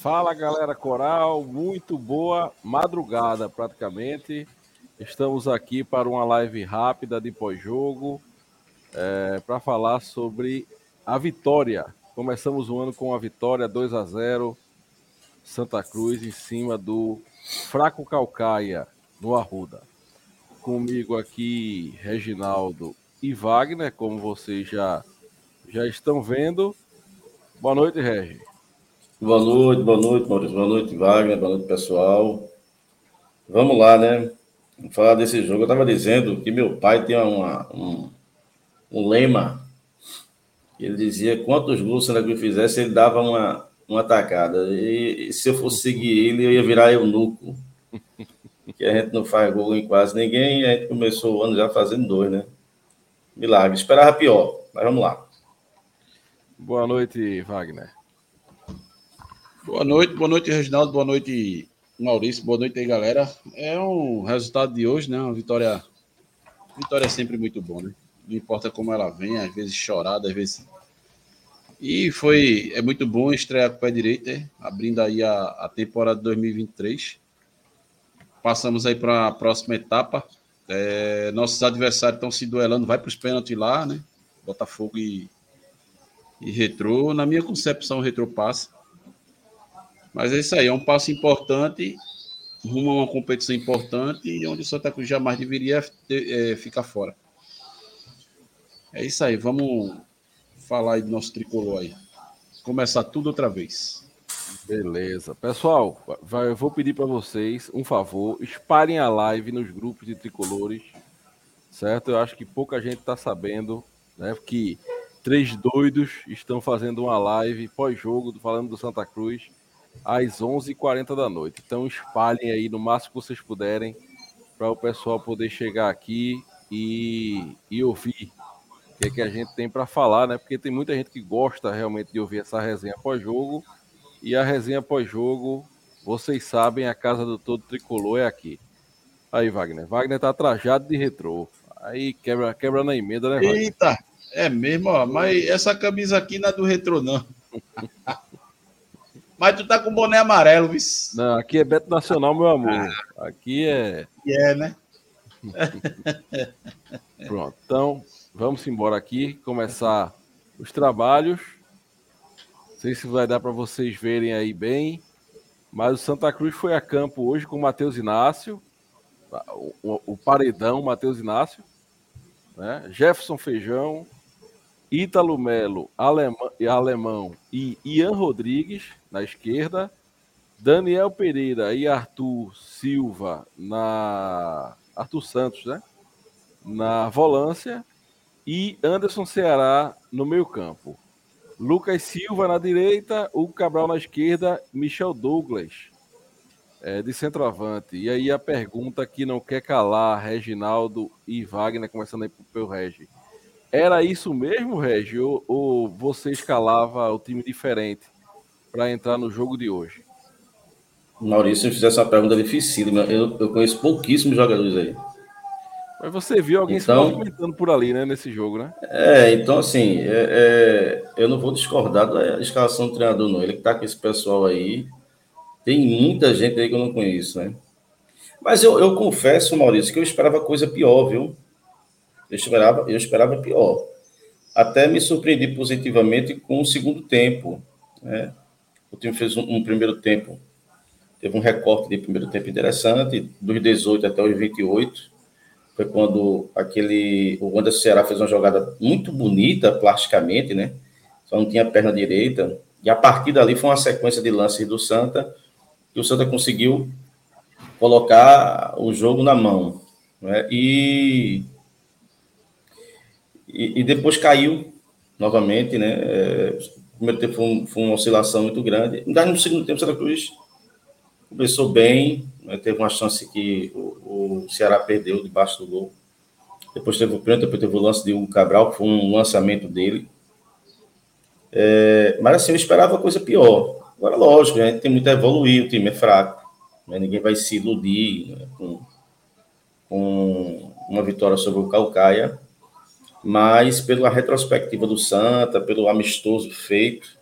Fala galera coral, muito boa madrugada praticamente. Estamos aqui para uma live rápida de pós-jogo é, para falar sobre a vitória. Começamos o ano com a vitória 2 a 0 Santa Cruz em cima do Fraco Calcaia no Arruda. Comigo aqui Reginaldo e Wagner, como vocês já já estão vendo. Boa noite, Regi. Boa noite, boa noite, Maurício. Boa noite, Wagner. Boa noite, pessoal. Vamos lá, né? Vamos falar desse jogo. Eu estava dizendo que meu pai tinha uma, um, um lema. Ele dizia quantos gols o Cruz fizesse, ele dava uma, uma atacada. E, e, se eu fosse seguir ele, eu ia virar eunuco. que a gente não faz gol em quase ninguém, e a gente começou o ano já fazendo dois, né? Milagre. Esperava pior, mas vamos lá. Boa noite, Wagner. Boa noite, boa noite, Reginaldo. Boa noite, Maurício. Boa noite aí, galera. É um resultado de hoje, né? Uma vitória. Vitória é sempre muito bom, né? não importa como ela vem, às vezes chorada, às vezes. E foi é muito bom estrear com o pé direito, é? abrindo aí a, a temporada 2023. Passamos aí para a próxima etapa. É, nossos adversários estão se duelando, vai para os pênaltis lá, né? Botafogo e, e Retrô. Na minha concepção, o Retrô passa. Mas é isso aí, é um passo importante rumo a uma competição importante e onde o Santa Cruz jamais deveria ter, é, ficar fora. É isso aí, vamos falar aí do nosso tricolor aí. Começar tudo outra vez. Beleza. Pessoal, eu vou pedir para vocês um favor, espalhem a live nos grupos de tricolores, certo? Eu acho que pouca gente está sabendo, né? Que três doidos estão fazendo uma live pós-jogo, falando do Santa Cruz, às 11h40 da noite. Então espalhem aí no máximo que vocês puderem, para o pessoal poder chegar aqui e, e ouvir que, é que a gente tem para falar, né? Porque tem muita gente que gosta realmente de ouvir essa resenha pós-jogo. E a resenha pós-jogo, vocês sabem, a casa do todo tricolor é aqui. Aí, Wagner. Wagner tá trajado de retrô. Aí quebra, quebra na emenda, né, Wagner? Eita, é mesmo, ó. Mas essa camisa aqui não é do retrô, não. mas tu tá com boné amarelo, viu? Não, aqui é Beto Nacional, meu amor. Ah. Aqui é. É, né? Pronto. Então, Vamos embora aqui, começar os trabalhos. Não sei se vai dar para vocês verem aí bem, mas o Santa Cruz foi a campo hoje com o Matheus Inácio, o, o paredão Matheus Inácio, né? Jefferson Feijão, Ítalo Melo, alemão, alemão e Ian Rodrigues na esquerda, Daniel Pereira e Arthur Silva na Arthur Santos, né? Na volância e Anderson Ceará no meio campo. Lucas Silva na direita, o Cabral na esquerda, Michel Douglas é, de centroavante. E aí a pergunta que não quer calar, Reginaldo e Wagner, começando aí pelo Regi. Era isso mesmo, Regi, ou, ou você escalava o time diferente para entrar no jogo de hoje? Maurício, se eu fizesse uma pergunta difícil, eu, eu conheço pouquíssimos jogadores aí. Mas você viu alguém então, se movimentando por ali, né, nesse jogo, né? É, então assim, é, é, eu não vou discordar da escalação do treinador, não. Ele que tá com esse pessoal aí, tem muita gente aí que eu não conheço, né? Mas eu, eu confesso, Maurício, que eu esperava coisa pior, viu? Eu esperava, eu esperava pior. Até me surpreendi positivamente com o segundo tempo, né? O time fez um, um primeiro tempo, teve um recorte de primeiro tempo interessante, dos 18 até os 28 foi quando aquele o Anderson Ceará fez uma jogada muito bonita plasticamente, né? Só não tinha perna direita. E a partir dali foi uma sequência de lances do Santa que o Santa conseguiu colocar o jogo na mão, né? E e, e depois caiu novamente, né? É, primeiro tempo foi, um, foi, uma oscilação muito grande. Mas no segundo tempo, Santa Cruz começou bem, né? teve uma chance que o, o, Ceará perdeu debaixo do gol. Depois teve o pênalti, depois teve o lance de Hugo Cabral, que foi um lançamento dele. É, mas assim, eu esperava coisa pior. Agora, lógico, a gente tem muito a evoluir, o time é fraco. Né? Ninguém vai se iludir né? com, com uma vitória sobre o Calcaia. Mas pela retrospectiva do Santa, pelo amistoso feito,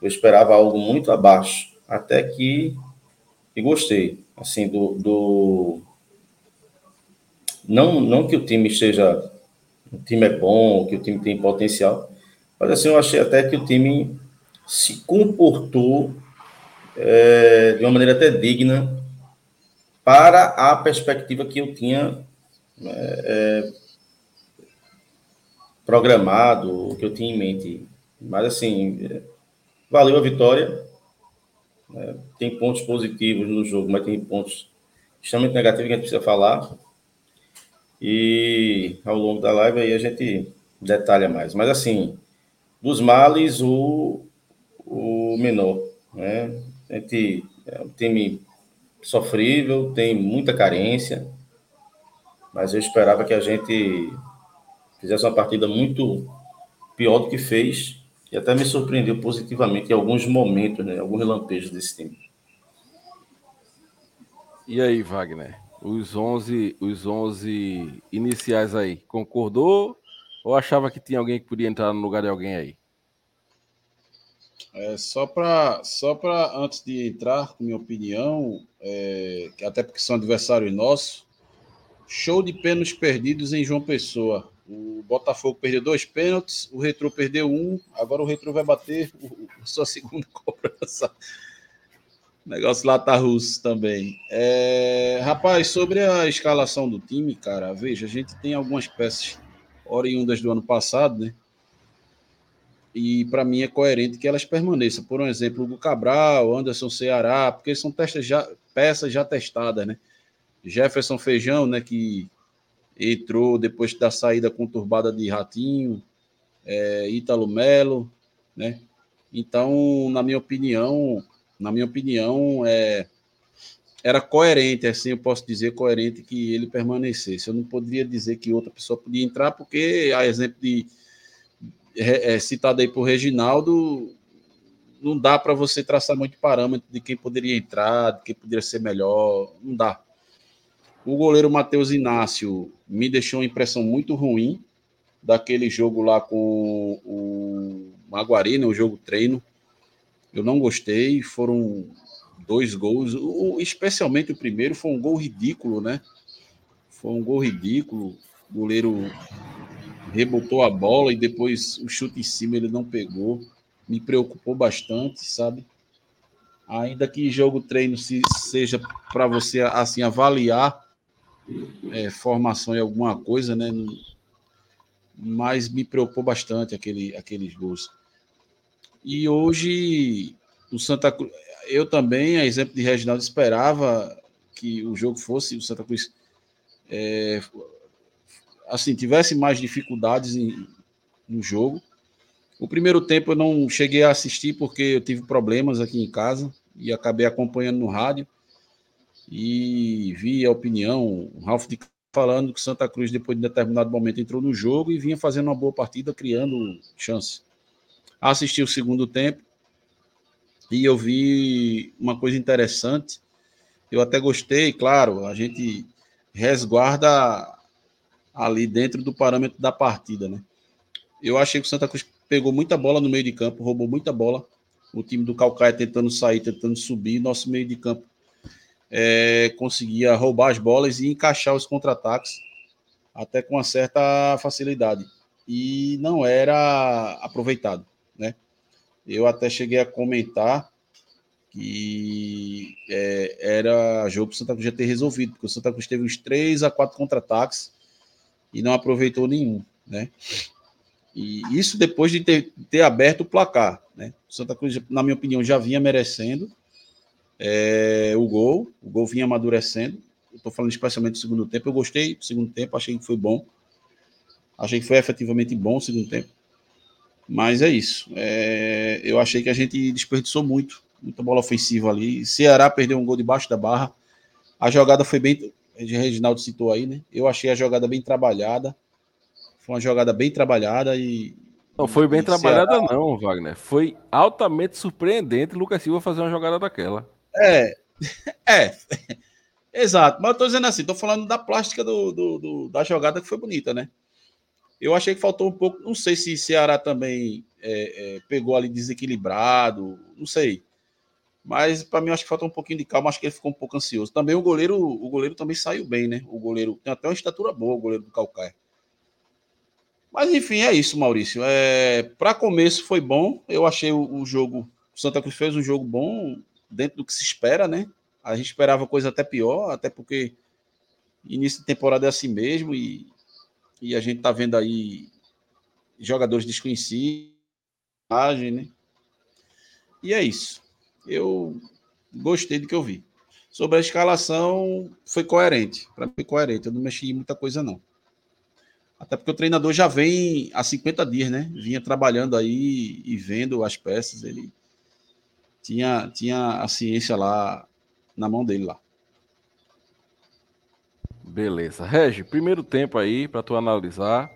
eu esperava algo muito abaixo. Até que e gostei, assim, do, do... Não, não que o time esteja... O time é bom, que o time tem potencial, mas assim, eu achei até que o time se comportou é, de uma maneira até digna para a perspectiva que eu tinha é, é, programado, que eu tinha em mente. Mas assim, valeu a vitória. É, tem pontos positivos no jogo, mas tem pontos extremamente negativos que a gente precisa falar. E ao longo da live aí a gente detalha mais. Mas assim, dos males, o, o menor. Né? A gente é um time sofrível, tem muita carência, mas eu esperava que a gente fizesse uma partida muito pior do que fez e até me surpreendeu positivamente em alguns momentos, né? Alguns lampejos desse time. E aí, Wagner? Os 11, os 11 iniciais aí, concordou ou achava que tinha alguém que podia entrar no lugar de alguém aí? É, só para só para antes de entrar com minha opinião, é, até porque são adversários nossos, show de pênaltis perdidos em João Pessoa. O Botafogo perdeu dois pênaltis, o Retro perdeu um, agora o Retro vai bater a sua segunda cobrança. O negócio lá tá russo também. É, rapaz, sobre a escalação do time, cara, veja, a gente tem algumas peças oriundas do ano passado, né? E para mim é coerente que elas permaneçam. Por um exemplo, o Cabral, Anderson Ceará, porque são já, peças já testadas, né? Jefferson Feijão, né, que entrou depois da saída conturbada de Ratinho, é, Ítalo Melo, né? Então, na minha opinião, na minha opinião, é, era coerente, assim eu posso dizer coerente que ele permanecesse. Eu não poderia dizer que outra pessoa podia entrar, porque a exemplo de é, citado aí por Reginaldo, não dá para você traçar muito parâmetro de quem poderia entrar, de quem poderia ser melhor, não dá. O goleiro Matheus Inácio me deixou uma impressão muito ruim daquele jogo lá com o Maguari, né, o jogo treino. Eu não gostei, foram dois gols, o, especialmente o primeiro foi um gol ridículo, né? Foi um gol ridículo. O goleiro rebotou a bola e depois o chute em cima ele não pegou. Me preocupou bastante, sabe? Ainda que jogo treino se, seja para você assim avaliar é, formação em alguma coisa, né? Mas me preocupou bastante aquele, aqueles gols. E hoje o Santa Cruz, eu também, a exemplo de Reginaldo, esperava que o jogo fosse o Santa Cruz é, assim tivesse mais dificuldades em, no jogo. O primeiro tempo eu não cheguei a assistir porque eu tive problemas aqui em casa e acabei acompanhando no rádio e vi a opinião, o Ralf falando que Santa Cruz, depois de determinado momento, entrou no jogo e vinha fazendo uma boa partida, criando chance. Assisti o segundo tempo e eu vi uma coisa interessante. Eu até gostei, claro, a gente resguarda ali dentro do parâmetro da partida, né? Eu achei que o Santa Cruz pegou muita bola no meio de campo, roubou muita bola. O time do Calcaia tentando sair, tentando subir, nosso meio de campo é, conseguia roubar as bolas e encaixar os contra-ataques até com uma certa facilidade. E não era aproveitado, né? Eu até cheguei a comentar que é, era jogo para o Santa Cruz já ter resolvido, porque o Santa Cruz teve uns três a quatro contra-ataques e não aproveitou nenhum, né? E isso depois de ter, ter aberto o placar, né? O Santa Cruz, na minha opinião, já vinha merecendo, é, o gol, o gol vinha amadurecendo. Estou falando especialmente do segundo tempo. Eu gostei do segundo tempo, achei que foi bom. Achei que foi efetivamente bom o segundo tempo. Mas é isso. É, eu achei que a gente desperdiçou muito, muita bola ofensiva ali. Ceará perdeu um gol debaixo da barra. A jogada foi bem. Reginaldo citou aí, né? Eu achei a jogada bem trabalhada. Foi uma jogada bem trabalhada e. Não foi bem trabalhada, Ceará... não, Wagner. Foi altamente surpreendente Lucas Silva fazer uma jogada daquela. É, é. Exato, mas eu tô dizendo assim, tô falando da plástica do, do, do, da jogada que foi bonita, né? Eu achei que faltou um pouco, não sei se Ceará também é, é, pegou ali desequilibrado, não sei. Mas para mim acho que faltou um pouquinho de calma, acho que ele ficou um pouco ansioso. Também o goleiro, o goleiro também saiu bem, né? O goleiro tem até uma estatura boa, o goleiro do Calcaia. Mas enfim, é isso, Maurício. É, para começo foi bom. Eu achei o, o jogo, o Santa Cruz fez um jogo bom dentro do que se espera, né? A gente esperava coisa até pior, até porque início de temporada é assim mesmo e, e a gente tá vendo aí jogadores desconhecidos, né? E é isso. Eu gostei do que eu vi. Sobre a escalação, foi coerente. Para mim, coerente. Eu não mexi em muita coisa, não. Até porque o treinador já vem há 50 dias, né? Vinha trabalhando aí e vendo as peças. Ele tinha, tinha a ciência lá na mão dele lá. Beleza. Regi, primeiro tempo aí para tu analisar,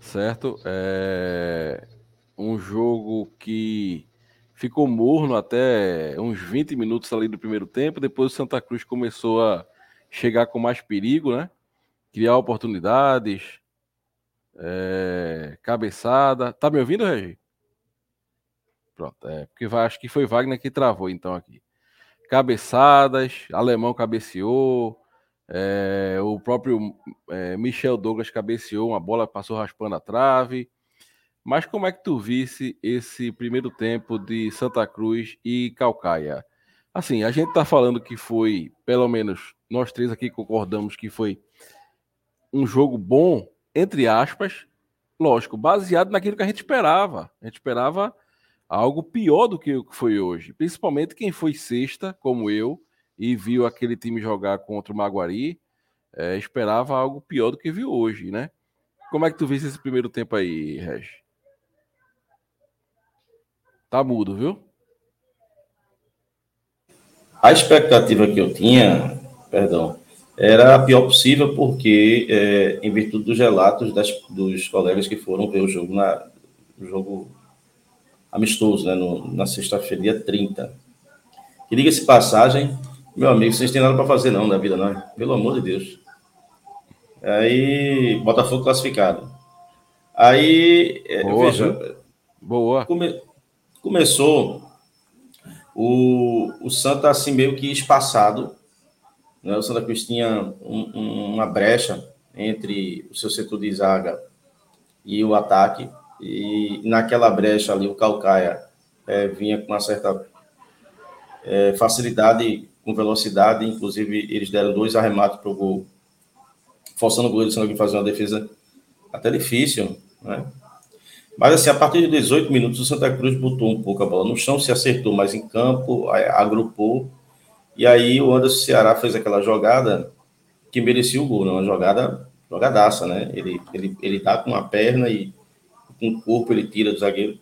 certo? É um jogo que ficou morno até uns 20 minutos ali do primeiro tempo, depois o Santa Cruz começou a chegar com mais perigo, né? Criar oportunidades, é... cabeçada. Tá me ouvindo, Regi? Pronto, é porque acho que foi Wagner que travou então aqui cabeçadas, alemão cabeceou, é, o próprio é, Michel Douglas cabeceou, uma bola passou raspando a trave. Mas como é que tu visse esse primeiro tempo de Santa Cruz e Calcaia? Assim, a gente tá falando que foi, pelo menos nós três aqui concordamos que foi um jogo bom, entre aspas, lógico, baseado naquilo que a gente esperava. A gente esperava algo pior do que o que foi hoje. Principalmente quem foi sexta, como eu, e viu aquele time jogar contra o Maguari, é, esperava algo pior do que viu hoje, né? Como é que tu viste esse primeiro tempo aí, Reg? Tá mudo, viu? A expectativa que eu tinha, perdão, era a pior possível, porque, é, em virtude dos relatos das, dos colegas que foram ver o jogo, na, jogo amistoso, né, no, na sexta-feira, dia 30. Que diga-se passagem, meu amigo, vocês têm nada para fazer não na vida, não. Pelo amor de Deus. Aí, Botafogo classificado. Aí, é, Boa, veja, Boa. Come, começou o, o Santa assim meio que espaçado. Né? O Santa Cruz tinha um, um, uma brecha entre o seu setor de zaga e o ataque e naquela brecha ali o Calcaia é, vinha com uma certa é, facilidade, com velocidade, inclusive eles deram dois arremates para o gol, forçando o goleiro que fazer uma defesa até difícil, né? Mas assim, a partir de 18 minutos, o Santa Cruz botou um pouco a bola no chão, se acertou mais em campo, agrupou, e aí o Anderson Ceará fez aquela jogada que merecia o gol, né? uma jogada, jogadaça, né? Ele, ele, ele dá com uma perna e o corpo ele tira do zagueiro.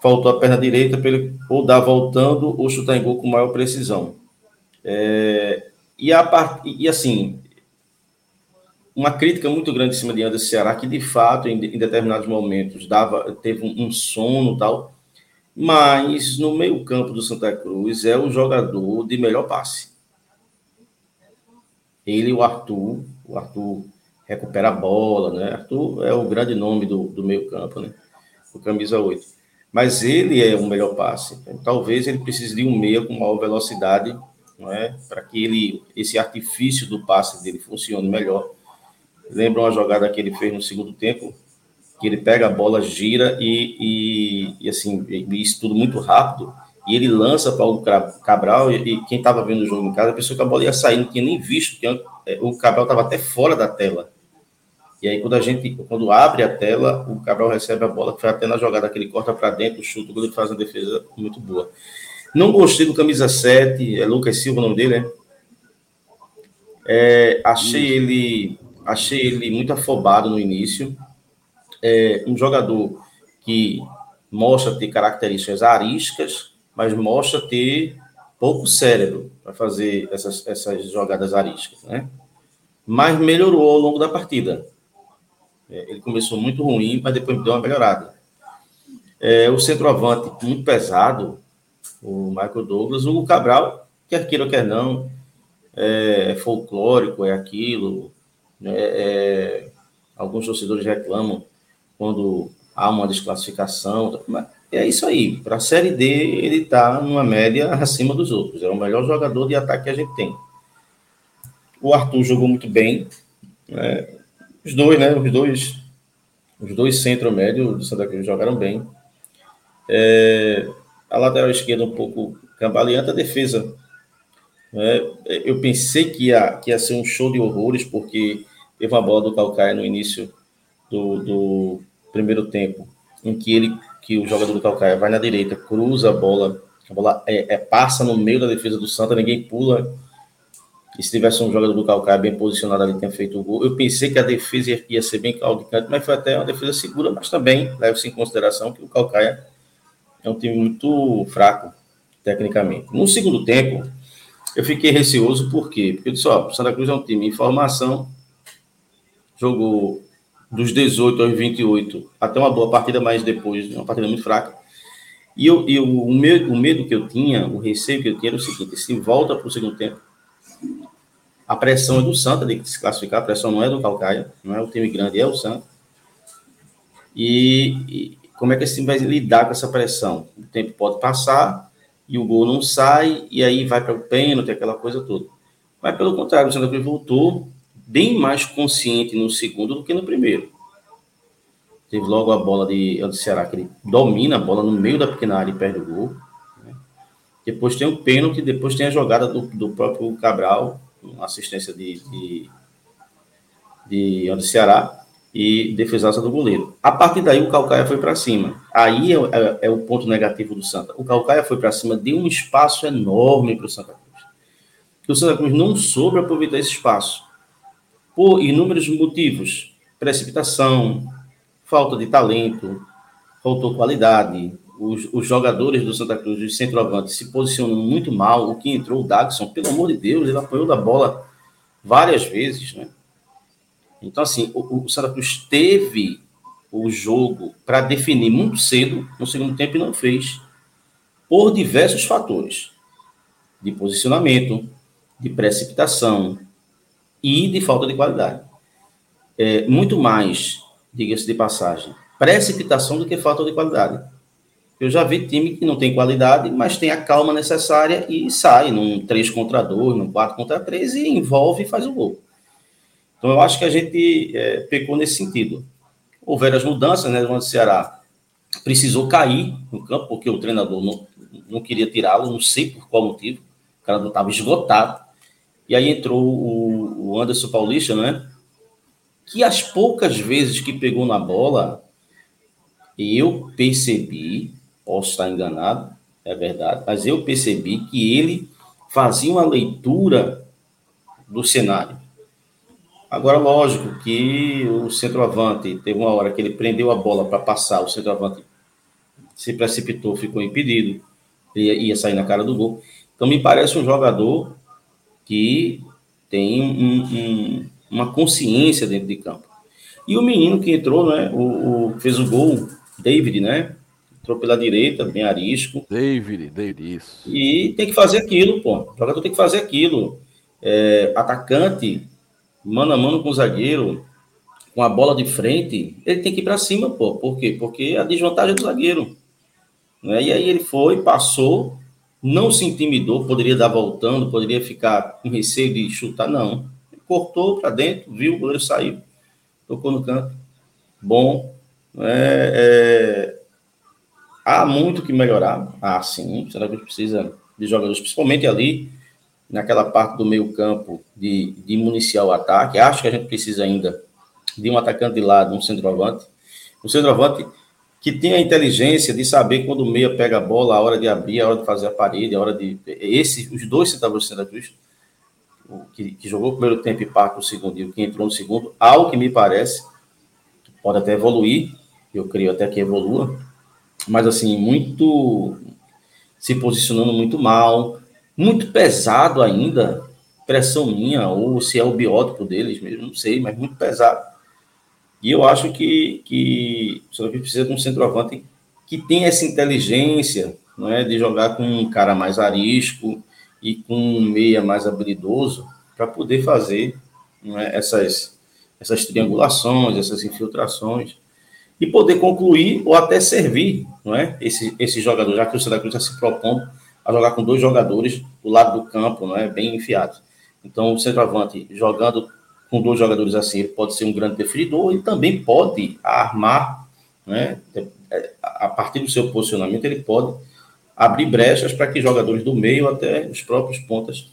Faltou a perna direita para ele ou dar voltando ou chutar em gol com maior precisão. É, e, a e assim, uma crítica muito grande em cima de Anderson Ceará, que de fato, em, em determinados momentos, dava, teve um, um sono tal, mas no meio-campo do Santa Cruz é o jogador de melhor passe. Ele e o Arthur, o Arthur recupera a bola, né? Arthur é o grande nome do, do meio campo, né? O camisa 8. Mas ele é o melhor passe. Então, talvez ele precise de um meia com maior velocidade, não é? Para que ele, esse artifício do passe dele funcione melhor. Lembra uma jogada que ele fez no segundo tempo? Que ele pega a bola, gira e, e, e assim, isso tudo muito rápido. E ele lança para o Cabral. E, e quem estava vendo o jogo em casa pensou que a bola ia sair, não tinha nem visto. Que o Cabral estava até fora da tela. E aí, quando a gente, quando abre a tela, o Cabral recebe a bola, que foi até na jogada que ele corta para dentro, chuta, quando ele faz uma defesa muito boa. Não gostei do camisa 7, é Lucas Silva o nome dele, né? É, achei ele achei ele muito afobado no início. É, um jogador que mostra ter características ariscas, mas mostra ter pouco cérebro para fazer essas, essas jogadas ariscas, né? Mas melhorou ao longo da partida. É, ele começou muito ruim, mas depois deu uma melhorada. É, o centroavante muito pesado, o Michael Douglas, o Cabral, quer queira ou quer não, é, é folclórico, é aquilo. Né? É, alguns torcedores reclamam quando há uma desclassificação. Mas é isso aí. Para a Série D, ele está numa média acima dos outros. É o melhor jogador de ataque que a gente tem. O Arthur jogou muito bem. Né? Os dois, né? Os dois, os dois centro-médio do Santa Cruz jogaram bem. É, a lateral esquerda um pouco cambaleante, a defesa né? Eu pensei que ia, que ia ser um show de horrores, porque teve uma bola do Calcaia no início do, do primeiro tempo, em que ele, que o jogador do Calcaia vai na direita, cruza a bola, a bola é, é, passa no meio da defesa do Santa, ninguém pula. E se tivesse um jogador do Calcaia bem posicionado ali, tinha feito o gol. Eu pensei que a defesa ia, ser bem claudicante, mas foi até uma defesa segura, mas também leva-se em consideração que o Calcaia é um time muito fraco, tecnicamente. No segundo tempo, eu fiquei receoso, por quê? Porque eu disse, ó, Santa Cruz é um time em formação, jogou dos 18 aos 28, até uma boa partida, mas depois uma partida muito fraca. E eu, eu, o, medo, o medo que eu tinha, o receio que eu tinha era o seguinte: se volta para o segundo tempo, a pressão é do Santa de se classificar, a pressão não é do Calcaia, não é o time grande, é o Santa. E, e como é que esse time vai lidar com essa pressão? O tempo pode passar, e o gol não sai, e aí vai para o pênalti, aquela coisa toda. Mas pelo contrário, o Santa Cruz voltou bem mais consciente no segundo do que no primeiro. Teve logo a bola de, de Ceará, que ele domina a bola no meio da pequena área e perde o gol. Né? Depois tem o pênalti, depois tem a jogada do, do próprio Cabral, assistência de, de, de, Ceará e defesaça do goleiro. A partir daí, o Calcaia foi para cima. Aí é, é, é, o ponto negativo do Santa. O Calcaia foi para cima, deu um espaço enorme para o Santa Cruz. o Santa Cruz não soube aproveitar esse espaço. Por inúmeros motivos. Precipitação, falta de talento, faltou qualidade. Os, os jogadores do Santa Cruz, os centroavantes, se posicionam muito mal. O que entrou, o Dagson, pelo amor de Deus, ele apoiou da bola várias vezes, né? Então, assim, o, o Santa Cruz teve o jogo para definir muito cedo no segundo tempo e não fez, por diversos fatores de posicionamento, de precipitação e de falta de qualidade. É, muito mais, diga-se de passagem, precipitação do que falta de qualidade. Eu já vi time que não tem qualidade, mas tem a calma necessária e sai num 3 contra 2, num 4 contra 3 e envolve e faz o gol. Então, eu acho que a gente é, pecou nesse sentido. Houveram as mudanças, né? O Ceará precisou cair no campo, porque o treinador não, não queria tirá-lo, não sei por qual motivo. O cara não estava esgotado. E aí entrou o, o Anderson Paulista, né? Que as poucas vezes que pegou na bola, eu percebi, posso estar enganado, é verdade, mas eu percebi que ele fazia uma leitura do cenário. Agora, lógico que o centroavante, teve uma hora que ele prendeu a bola para passar, o centroavante se precipitou, ficou impedido, ia, ia sair na cara do gol. Então, me parece um jogador que tem um, um, uma consciência dentro de campo. E o menino que entrou, né, o, o, fez o gol, David, né, entrou pela direita, bem arisco. David, David, isso. E tem que fazer aquilo, pô. O jogador tem que fazer aquilo. É, atacante mano a mano com o zagueiro, com a bola de frente, ele tem que ir para cima, pô. Por quê? Porque a desvantagem é do zagueiro. Né? E aí ele foi, passou, não se intimidou, poderia dar voltando, poderia ficar com receio de chutar, não. Ele cortou para dentro, viu, o goleiro saiu, tocou no canto. Bom. É, é... Há muito que melhorar. Ah, sim. Será que precisa de jogadores, principalmente ali naquela parte do meio campo de, de municiar o ataque. Acho que a gente precisa ainda de um atacante de lado, um centroavante. Um centroavante que tenha a inteligência de saber quando o meia pega a bola, a hora de abrir, a hora de fazer a parede, a hora de... Esse, os dois centroavantes do Santa Cruz, que, que, jogou o primeiro tempo e parte o segundo, e o que entrou no segundo, ao que me parece, pode até evoluir, Eu creio até que evolua, mas assim, muito se posicionando muito mal, muito pesado ainda, pressão minha, ou se é o biótipo deles mesmo, não sei, mas muito pesado. E eu acho que, que o Santa Cruz precisa de um centroavante que tenha essa inteligência não é, de jogar com um cara mais arisco e com um meia mais habilidoso para poder fazer é, essas, essas triangulações, essas infiltrações e poder concluir ou até servir não é, esse, esse jogador, já que o Santa Cruz está se propondo a jogar com dois jogadores do lado do campo, não é, bem enfiados. Então, o centroavante jogando com dois jogadores assim, ele pode ser um grande definidor e também pode armar, né? A partir do seu posicionamento, ele pode abrir brechas para que jogadores do meio até os próprios pontas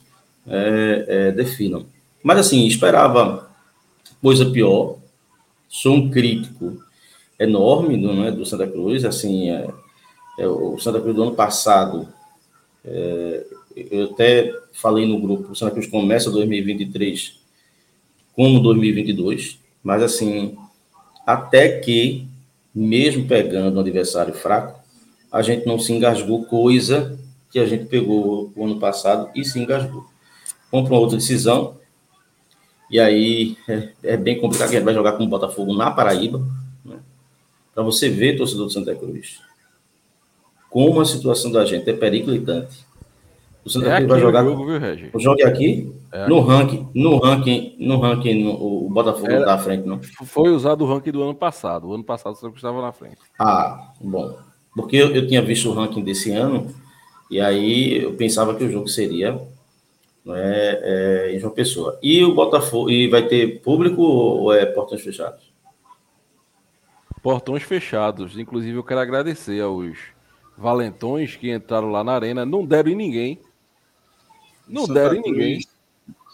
é, é, definam. Mas assim, esperava coisa pior. Sou um crítico enorme do, né, do Santa Cruz. Assim, é, é, o Santa Cruz do ano passado, é, eu até falei no grupo, o Santa Cruz começa 2023 como 2022, mas assim, até que, mesmo pegando um adversário fraco, a gente não se engasgou, coisa que a gente pegou o ano passado e se engasgou. Vamos para outra decisão, e aí é, é bem complicado, a gente vai jogar com o Botafogo na Paraíba? Para você ver, torcedor do Santa Cruz, como a situação da gente é periclitante. O Santa é Cruz vai jogar. Jogo, viu, Regi? O jogo é aqui? É. No ranking, no ranking, no ranking, no, o Botafogo Era, não tá à frente, não. Foi usado o ranking do ano passado. O ano passado o Santa Cruz estava na frente. Ah, bom. Porque eu, eu, tinha visto o ranking desse ano, e aí eu pensava que o jogo seria né, é, em João Pessoa. E o Botafogo. E vai ter público ou é portões fechados? Portões fechados. Inclusive, eu quero agradecer aos valentões que entraram lá na arena. Não deram em ninguém não Santa deram em ninguém.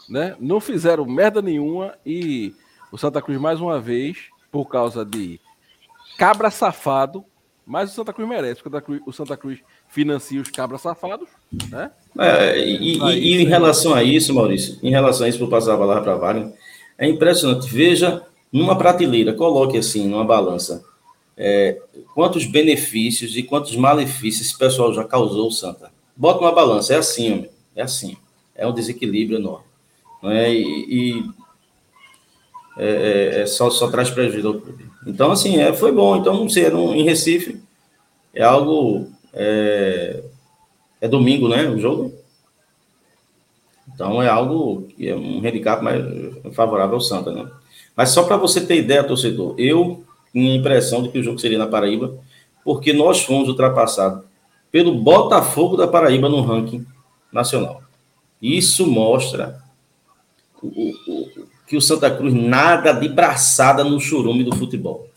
Né? Não fizeram merda nenhuma e o Santa Cruz, mais uma vez, por causa de cabra safado, mas o Santa Cruz merece, porque o Santa Cruz financia os cabras safados, né? É, e, e, e, em relação a isso, Maurício, em relação a isso, vou passar a palavra para Wagner, é impressionante. Veja numa prateleira, coloque assim, numa balança, é, quantos benefícios e quantos malefícios esse pessoal já causou Santa. Bota uma balança, é assim, homem. É assim. É um desequilíbrio enorme. Não é? E, e é, é, é, só, só traz prejuízo ao clube. Então, assim, é, foi bom. Então, não sei, no, em Recife, é algo. É, é domingo, né? O jogo. Então, é algo que é um handicap mais favorável ao Santa, né? Mas só para você ter ideia, torcedor, eu tinha a impressão de que o jogo seria na Paraíba, porque nós fomos ultrapassados pelo Botafogo da Paraíba no ranking nacional. Isso mostra o, o, que o Santa Cruz nada de braçada no churume do futebol.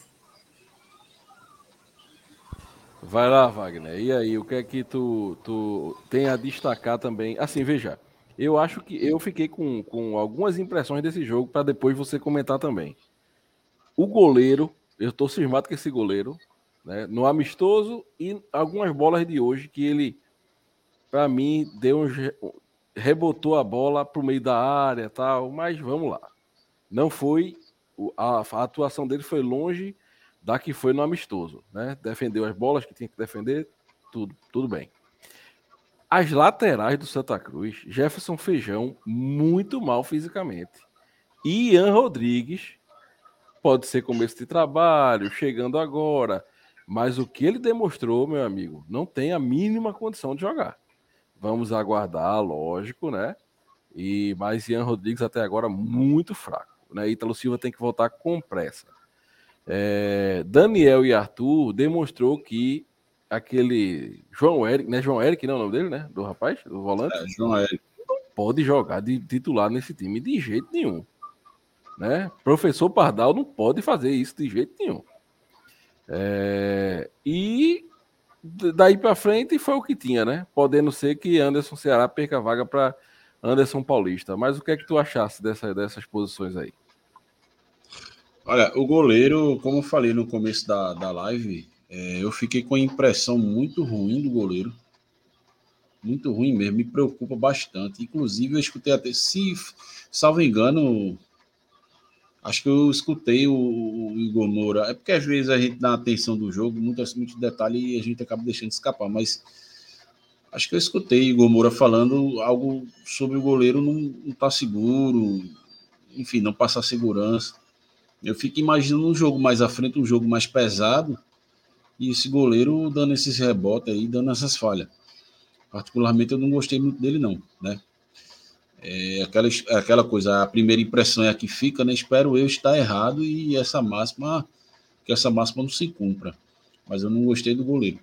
Vai lá, Wagner. E aí, o que é que tu, tu tem a destacar também? Assim, veja, eu acho que eu fiquei com, com algumas impressões desse jogo para depois você comentar também. O goleiro, eu estou cismado com esse goleiro, né, no amistoso e algumas bolas de hoje que ele para mim, deu um, rebotou a bola para o meio da área tal, mas vamos lá. Não foi. A, a, atuação dele foi longe da que foi no amistoso. Né? Defendeu as bolas que tinha que defender, tudo, tudo bem. As laterais do Santa Cruz, Jefferson Feijão, muito mal fisicamente. E Ian Rodrigues, pode ser começo de trabalho, chegando agora, mas o que ele demonstrou, meu amigo, não tem a mínima condição de jogar. Vamos aguardar, lógico, né? E mas Ian Rodrigues até agora muito fraco, né? Ítalo Silva tem que voltar com pressa. É, Daniel e Arthur demonstrou que aquele João Eric, né? João Eric, não é o nome dele, né? Do rapaz, do volante. É, João Eric. Não pode jogar de titular nesse time de jeito nenhum. Né? Professor Pardal não pode fazer isso de jeito nenhum. É, e daí para frente foi o que tinha, né? Podendo ser que Anderson Ceará perca a vaga para Anderson Paulista. Mas o que é que tu achasse dessa, dessas posições aí? Olha, o goleiro, como eu falei no começo da, da live, é, eu fiquei com a impressão muito ruim do goleiro. Muito ruim mesmo, me preocupa bastante. Inclusive, eu escutei até, se salvo engano, Acho que eu escutei o, o, Igor Moura. É porque às vezes a gente dá atenção do jogo, muitos, muitos detalhes e a gente acaba deixando escapar. Mas acho que eu escutei Igor Moura falando algo sobre o goleiro não estar tá seguro, enfim, não passar segurança. Eu fico imaginando um jogo mais à frente, um jogo mais pesado, e esse goleiro dando esses rebotes aí, dando essas falhas. Particularmente eu não gostei muito dele, não, né? É aquela, é aquela coisa, a primeira impressão é a que fica, né? Espero eu estar errado e essa máxima, que essa máxima não se cumpra. Mas eu não gostei do goleiro.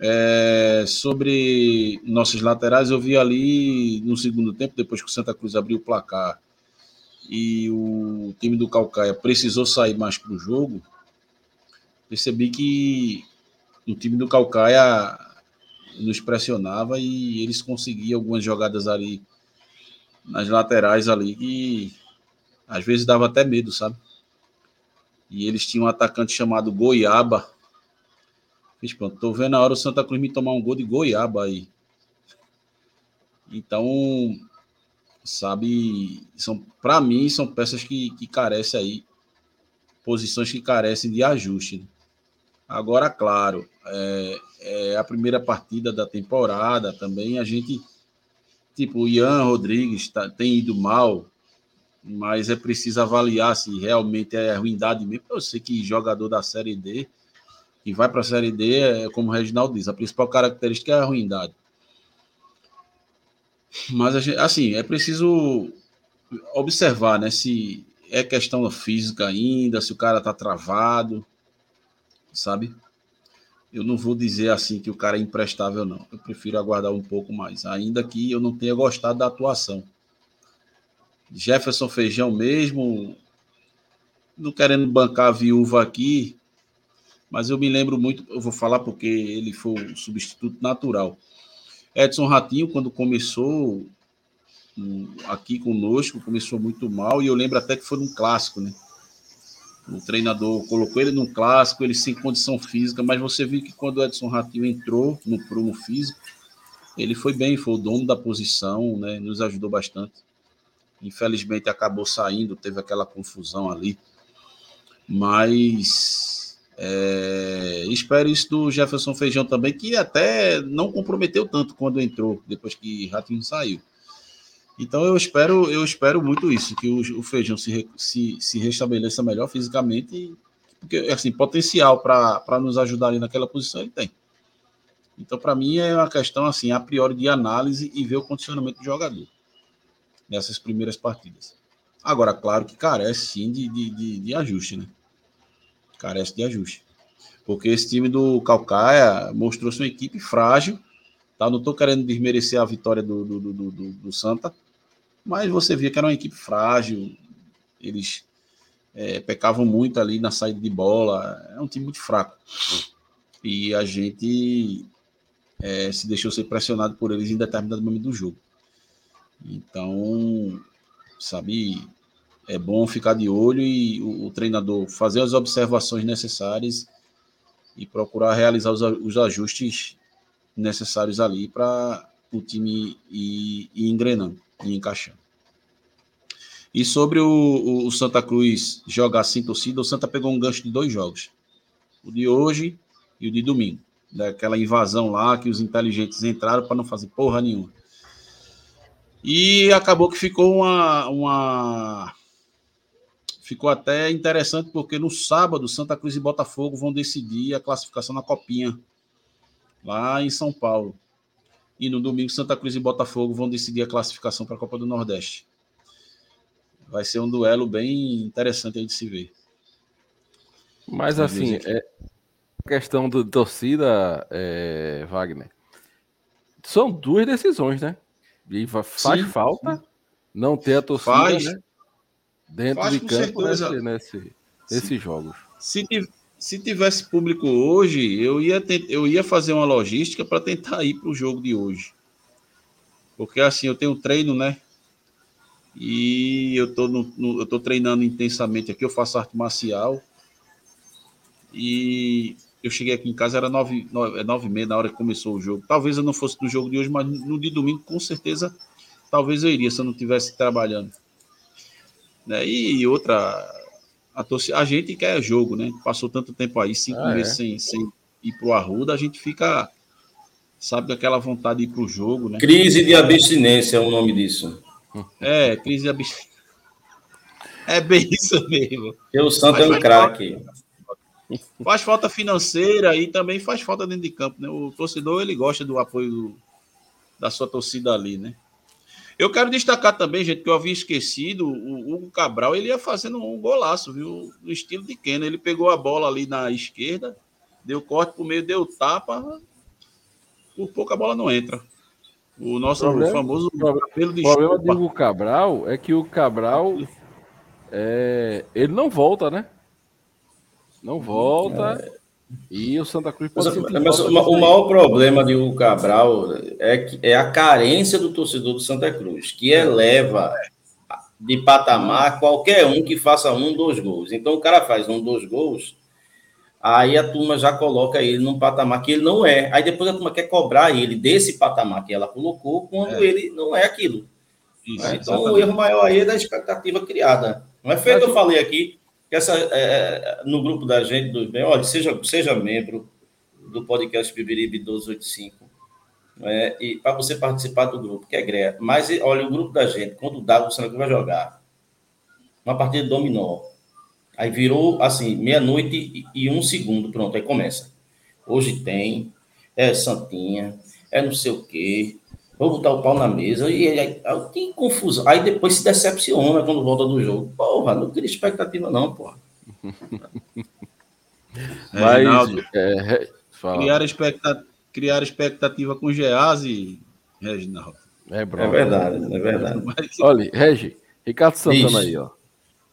É, sobre nossos laterais, eu vi ali no segundo tempo, depois que o Santa Cruz abriu o placar e o time do Calcaia precisou sair mais para o jogo, percebi que o time do Calcaia nos pressionava e eles conseguiam algumas jogadas ali nas laterais ali que às vezes dava até medo, sabe? E eles tinham um atacante chamado Goiaba. Fiz pronto, tô vendo a hora o Santa Cruz me tomar um gol de Goiaba aí. Então, sabe, são para mim são peças que, que carecem aí, posições que carecem de ajuste. Né? Agora, claro, é, é a primeira partida da temporada também a gente Tipo, o Ian Rodrigues tá, tem ido mal, mas é preciso avaliar se realmente é ruindade mesmo. Eu sei que jogador da Série D, que vai para a Série D, é como o Reginaldo diz, a principal característica é a ruindade. Mas, gente, assim, é preciso observar, né? Se é questão física ainda, se o cara tá travado, sabe? eu não vou dizer assim que o cara é imprestável, não. Eu prefiro aguardar um pouco mais, ainda que eu não tenha gostado da atuação. Jefferson Feijão mesmo, não querendo bancar a viúva aqui, mas eu me lembro muito, eu vou falar porque ele foi o substituto natural. Edson Ratinho, quando começou hum, aqui conosco, começou muito mal, e eu lembro até que foi um clássico, né? O treinador colocou ele num clássico, ele sem condição física, mas você viu que quando o Edson Ratinho entrou no prumo físico, ele foi bem, foi o dono da posição, né? Nos ajudou bastante. Infelizmente acabou saindo, teve aquela confusão ali. Mas é, espero isso do Jefferson Feijão também, que até não comprometeu tanto quando entrou, depois que Ratinho saiu. Então eu espero, eu espero muito isso, que o, o Feijão se, se, se restabeleça melhor fisicamente, porque assim, potencial para nos ajudar ali naquela posição ele tem. Então, para mim, é uma questão assim, a priori de análise e ver o condicionamento do jogador nessas primeiras partidas. Agora, claro que carece sim de, de, de, de ajuste, né? Carece de ajuste. Porque esse time do Calcaia mostrou-se uma equipe frágil. Tá? Não estou querendo desmerecer a vitória do, do, do, do, do Santa, mas você via que era uma equipe frágil, eles é, pecavam muito ali na saída de bola, é um time muito fraco. E a gente é, se deixou ser pressionado por eles em determinado momento do jogo. Então, sabe, é bom ficar de olho e o, o treinador fazer as observações necessárias e procurar realizar os, os ajustes necessários ali para o time ir, ir engrenando e encaixando. E sobre o, o, Santa Cruz jogar sem torcida, o Santa pegou um gancho de dois jogos. O de hoje e o de domingo. Daquela invasão lá que os inteligentes entraram para não fazer porra nenhuma. E acabou que ficou uma, uma. Ficou até interessante, porque no sábado, Santa Cruz e Botafogo vão decidir a classificação na Copinha, lá em São Paulo. E no domingo, Santa Cruz e Botafogo vão decidir a classificação para a Copa do Nordeste. Vai ser um duelo bem interessante aí de se ver. Mas assim, é, questão do torcida, é, Wagner, são duas decisões, né? E faz sim, falta sim. não ter a torcida faz, né? dentro faz, de campo nesse, nesse, nesses jogos. Se, se tivesse público hoje, eu ia, eu ia fazer uma logística para tentar ir para o jogo de hoje. Porque assim, eu tenho treino, né? E eu tô, no, no, eu tô treinando intensamente aqui, eu faço arte marcial. E eu cheguei aqui em casa, era nove, nove, é nove e meia na hora que começou o jogo. Talvez eu não fosse do jogo de hoje, mas no de domingo, com certeza, talvez eu iria se eu não estivesse trabalhando. Né? E outra, a, torcida, a gente quer jogo, né? Passou tanto tempo aí, cinco ah, meses é. sem, sem ir pro Arruda, a gente fica, sabe, aquela vontade de ir pro jogo, né? Crise de abstinência é o nome disso. É, crise de abstinência. É bem isso mesmo. Porque o Santo é um craque. Faz falta financeira e também faz falta dentro de campo, né? O torcedor ele gosta do apoio do, da sua torcida ali, né? Eu quero destacar também, gente, que eu havia esquecido, o Hugo Cabral, ele ia fazendo um golaço, viu? No estilo de Keno. Ele pegou a bola ali na esquerda, deu corte pro meio, deu tapa. Por pouco a bola não entra. O nosso problema, famoso cabelo de O problema do Hugo Cabral é que o Cabral é, ele não volta, né? Não volta. É. E o Santa Cruz pode mas, mas o, o maior problema de Hugo Cabral é, que, é a carência do torcedor do Santa Cruz, que eleva de patamar qualquer um que faça um, dois gols. Então o cara faz um, dois gols, aí a turma já coloca ele num patamar que ele não é. Aí depois a turma quer cobrar ele desse patamar que ela colocou, quando é. ele não é aquilo. Isso, é, então exatamente. o erro maior aí é da expectativa criada. Não é feito, eu falei aqui, que essa, é, é, no grupo da gente, do bem, olha, seja, seja membro do podcast Bibiribe 1285, né, e para você participar do grupo, que é greia. Mas, olha, o grupo da gente, quando dá, você não vai jogar uma partida de dominó. Aí virou, assim, meia-noite e, e um segundo, pronto, aí começa. Hoje tem, é Santinha, é não sei o quê, vou botar o pau na mesa e aí, aí, tem confusão. Aí depois se decepciona quando volta do jogo. Porra, não cria expectativa, não, porra. Mas, é, criar, expectativa, criar expectativa com Gease, Reginaldo. É, bro, é verdade, é verdade. Mas... Olha, Regi, Ricardo Santana Ixi. aí, ó.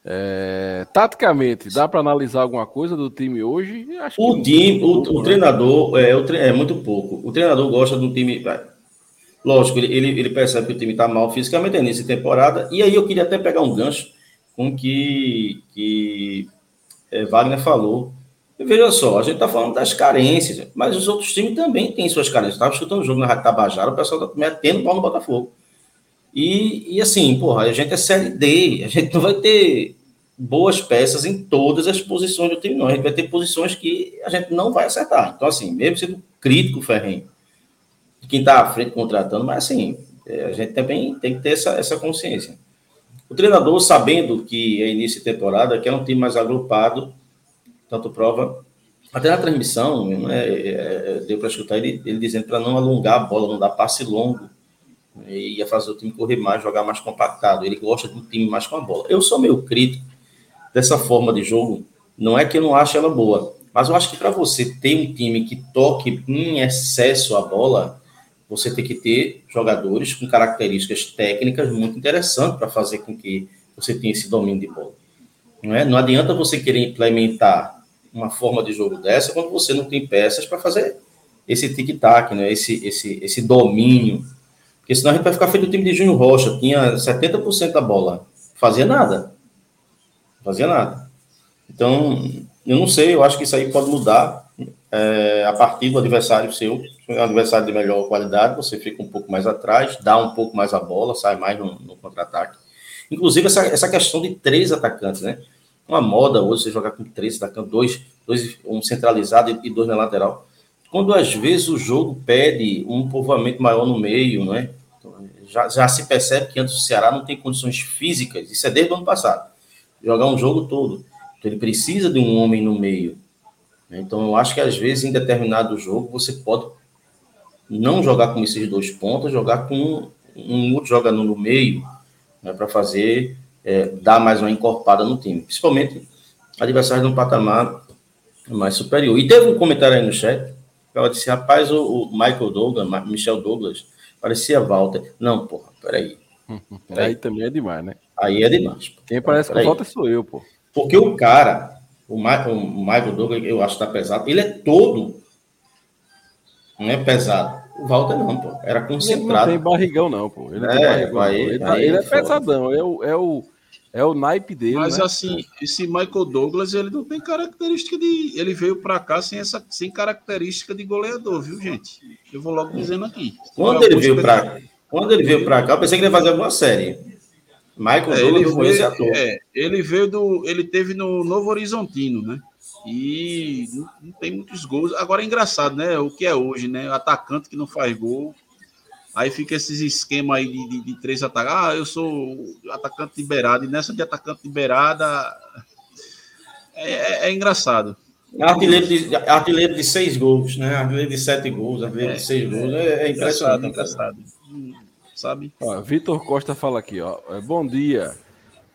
É, taticamente, dá para analisar alguma coisa do time hoje? Acho o time, o, pouco, o né? treinador, é, o tre é muito pouco. O treinador gosta do time. Lógico, ele, ele, ele percebe que o time está mal fisicamente nessa temporada, e aí eu queria até pegar um gancho com que, que é, Wagner falou. E veja só, a gente está falando das carências, mas os outros times também têm suas carências. Estava escutando o jogo na Rádio Tabajara, o pessoal está metendo pau no Botafogo. E, e assim, porra, a gente é Série D, a gente não vai ter boas peças em todas as posições do time, não. A gente vai ter posições que a gente não vai acertar. Então, assim, mesmo sendo crítico, Ferrenho, de quem está à frente contratando, mas assim, é, a gente também tem que ter essa, essa consciência. O treinador, sabendo que é início de temporada, quer um time mais agrupado, tanto prova. Até na transmissão, né, é, é, deu para escutar ele, ele dizendo para não alongar a bola, não dar passe longo, e ia fazer o time correr mais, jogar mais compactado. Ele gosta de um time mais com a bola. Eu sou meio crítico dessa forma de jogo, não é que eu não acho ela boa, mas eu acho que para você ter um time que toque em excesso a bola, você tem que ter jogadores com características técnicas muito interessantes para fazer com que você tenha esse domínio de bola. Não, é? não adianta você querer implementar uma forma de jogo dessa quando você não tem peças para fazer esse tic-tac, né? esse, esse, esse domínio. Porque senão a gente vai ficar feito o time de Júnior Rocha, tinha 70% da bola, fazia nada. Fazia nada. Então, eu não sei, eu acho que isso aí pode mudar é, a partir do adversário seu, um adversário de melhor qualidade, você fica um pouco mais atrás, dá um pouco mais a bola, sai mais no, no contra-ataque. Inclusive, essa, essa questão de três atacantes, né? Uma moda hoje você jogar com três atacantes, dois, dois um centralizado e dois na lateral. Quando às vezes o jogo pede um povoamento maior no meio, né? Já, já se percebe que antes o Ceará não tem condições físicas, isso é desde o ano passado, jogar um jogo todo. Então ele precisa de um homem no meio. Então eu acho que às vezes em determinado jogo você pode não jogar com esses dois pontos, jogar com um outro jogador no meio, né, para fazer, é, dar mais uma encorpada no time, principalmente adversários de um patamar mais superior. E teve um comentário aí no chat, ela disse, rapaz, o, o Michael Douglas, Michel Douglas, parecia Walter. Não, porra, peraí. peraí. Aí também é demais, né? Aí é demais. Pô. Quem parece que Walter sou eu, pô. Porque o cara, o, Ma o Michael Douglas, eu acho que tá pesado, ele é todo não é pesado. O Walter não, pô. Era concentrado. Ele não tem barrigão, não, pô. Ele, é, barrigão, aí, ele, tá, ele é, é pesadão. É o, é, o, é o naipe dele. Mas né? assim, esse Michael Douglas, ele não tem característica de. Ele veio para cá sem, essa, sem característica de goleador, viu, gente? Eu vou logo dizendo aqui. Quando ele veio para Quando ele veio para cá, eu pensei que ele ia fazer alguma série. Michael é, ele, veio, é, ele veio do. Ele teve no Novo Horizontino, né? E não, não, tem muitos gols. Agora é engraçado, né? O que é hoje, né? Atacante que não faz gol. Aí fica esses esquemas aí de, de, de três atacantes. Ah, eu sou atacante liberado. E nessa de atacante liberada é, é, é engraçado. Artilheiro de, artilheiro de seis gols, né? Artilheiro de sete gols, artilheiro é, de seis gols. É, é impressionante. Engraçado, engraçado. Sabe? Vitor Costa fala aqui, ó. É, bom dia.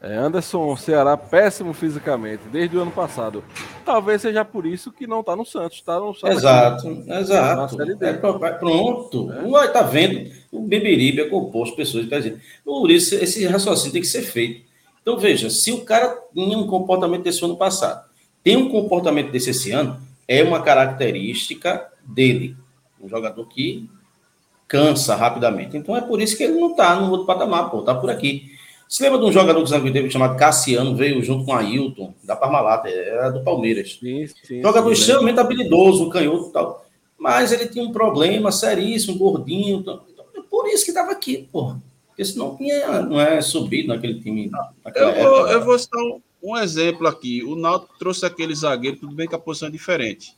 É, Anderson Ceará péssimo fisicamente desde o ano passado. Talvez seja por isso que não está no Santos, está no Santos. Exato, aqui, exato. É, pronto. É. Tá vendo? O Beberibe é composto pessoas presentes. Por isso, esse raciocínio tem que ser feito. Então, veja, se o cara tinha um comportamento desse ano passado, tem um comportamento desse esse ano, é uma característica dele. Um jogador que cansa rapidamente. Então é por isso que ele não está no outro patamar, pô, tá por aqui. Você lembra de um jogador que o teve chamado Cassiano, veio junto com a Ailton, da Parmalat, era do Palmeiras. Sim, sim, jogador sim, extremamente né? habilidoso, canhoto e tal. Mas ele tinha um problema seríssimo, gordinho. Então, é por isso que estava aqui, porra. Porque senão tinha, não é subido naquele time. Eu vou, eu vou citar um, um, exemplo aqui. O Náutico trouxe aquele zagueiro, tudo bem que a posição é diferente.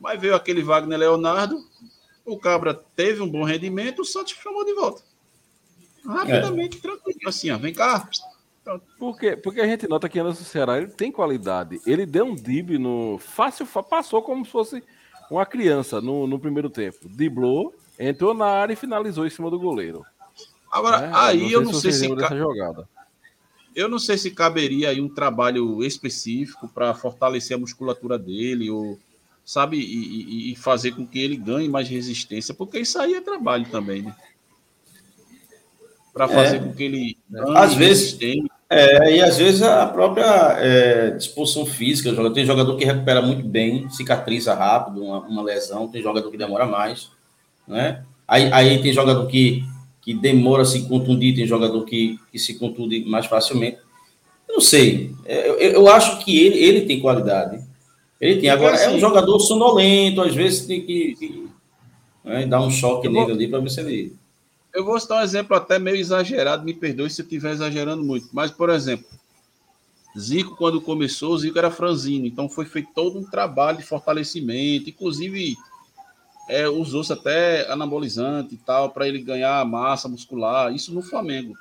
Mas veio aquele Wagner Leonardo, o Cabra teve um bom rendimento, o Santos chamou de volta. Rapidamente, é. tranquilo. Assim, ó, vem cá. Por quê? Porque a gente nota que Anderson Ceará ele tem qualidade. Ele deu um dib no. Fácil, passou como se fosse uma criança no, no primeiro tempo. Diblou, entrou na área e finalizou em cima do goleiro. Agora, é, aí eu não sei se. Eu não sei se jogada. Eu não sei se caberia aí um trabalho específico para fortalecer a musculatura dele, ou, sabe, e, e, fazer com que ele ganhe mais resistência, porque isso aí é trabalho também, né? Para fazer é. com que ele às vezes é, e às vezes a própria é, disposição física tem jogador que recupera muito bem cicatriza rápido uma, uma, lesão tem jogador que demora mais né? Aí, aí tem jogador que que demora a se contundir tem jogador que, que se contunde mais facilmente. Eu não sei é, eu, eu acho que ele, ele tem qualidade. Ele tem agora é um jogador sonolento às vezes tem que, que né, dar um choque nele ali para ver se ele eu vou citar um exemplo até meio exagerado, me perdoe se eu estiver exagerando muito, mas, por exemplo, Zico, quando começou, Zico era franzino, então foi feito todo um trabalho de fortalecimento, inclusive é, usou-se até anabolizante e tal, para ele ganhar massa muscular, isso no Flamengo.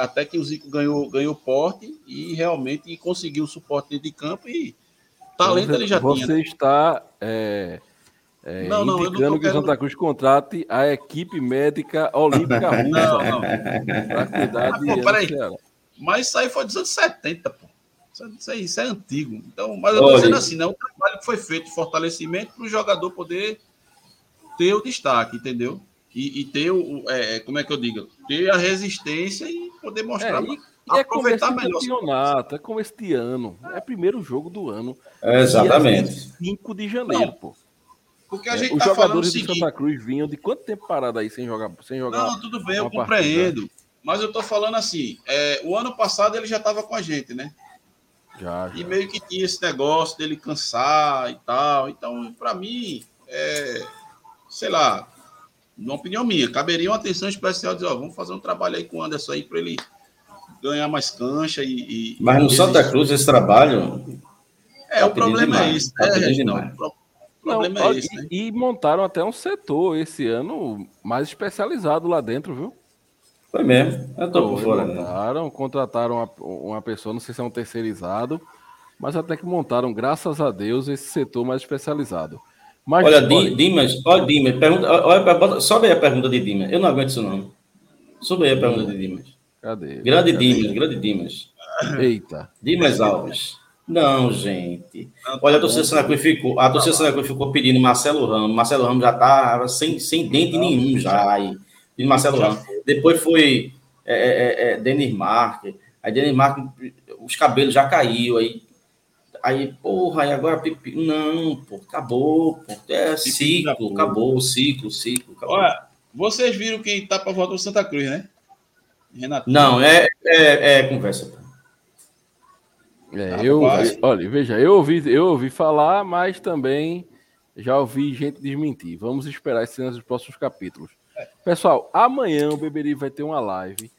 Até que o Zico ganhou, ganhou porte e realmente conseguiu o suporte de campo e talento ele já você tinha. Você está é, é, não, não, indicando que o Santa Cruz contrate a equipe médica olímpica russa. Não, não. Para cuidar de. Pô, peraí. Mas isso aí foi dos anos 70, pô. Isso, aí, isso é antigo. Então, mas eu estou dizendo assim, né? O trabalho que foi feito de fortalecimento para o jogador poder ter o destaque, entendeu? E, e ter o. É, é, como é que eu digo? Ter a resistência e poder mostrar. É, e, e é aproveitar melhor. Campeonato, é como este ano. É primeiro jogo do ano. É exatamente. 5 de janeiro, não. pô. Porque a é, gente é, tá os jogadores do Santa Cruz vinham de quanto tempo parado aí sem jogar? Sem jogar não, tudo bem, eu compreendo. Partida? Mas eu tô falando assim, é, o ano passado ele já estava com a gente, né? Já, já, E meio que tinha esse negócio dele cansar e tal. Então, para mim, é, sei lá, uma opinião minha, caberia uma atenção especial dizer, ó, vamos fazer um trabalho aí com o Anderson aí para ele ganhar mais cancha e. e Mas no Santa Cruz esse trabalho. É, tá o problema é demais, é isso. Tá é, não, problema não, é esse, né? e, montaram até um setor esse ano mais especializado lá dentro, viu? Foi mesmo. Eu tô por fora. Né? Montaram, né? contrataram uma, uma pessoa, não sei se é um terceirizado, mas até que montaram, graças a Deus, esse setor mais especializado. Mas, olha, olha, Dimas, olha, Dimas, pergunta, olha, sobe aí a pergunta de Dimas. Eu não aguento isso, não. Sobe aí a pergunta de Dimas. Cadê? Grande Cadê? Dimas, grande Dimas. Eita. Dimas Alves. Não, gente. Olha, a torcida Santa Cruz ficou, a torcida Santa Cruz ficou pedindo Marcelo Ramos. Marcelo Ramos já tá sem, sem dente nenhum já aí. Pedindo Marcelo Ramos. Depois foi é, é, é, é Denis Marques. Aí Denis Marques, os cabelos já caiu aí. Aí, porra, aí agora Pipi. Não, pô, acabou, pô. É ciclo, acabou, ciclo, ciclo. Acabou. Olha, vocês viram quem tá para volta do Santa Cruz, né? Renato. Não, é, é, é conversa. É, ah, eu, olha, veja, eu ouvi, eu ouvi falar, mas também já ouvi gente desmentir. Vamos esperar cenas dos próximos capítulos. É. Pessoal, amanhã o Beberi vai ter uma live.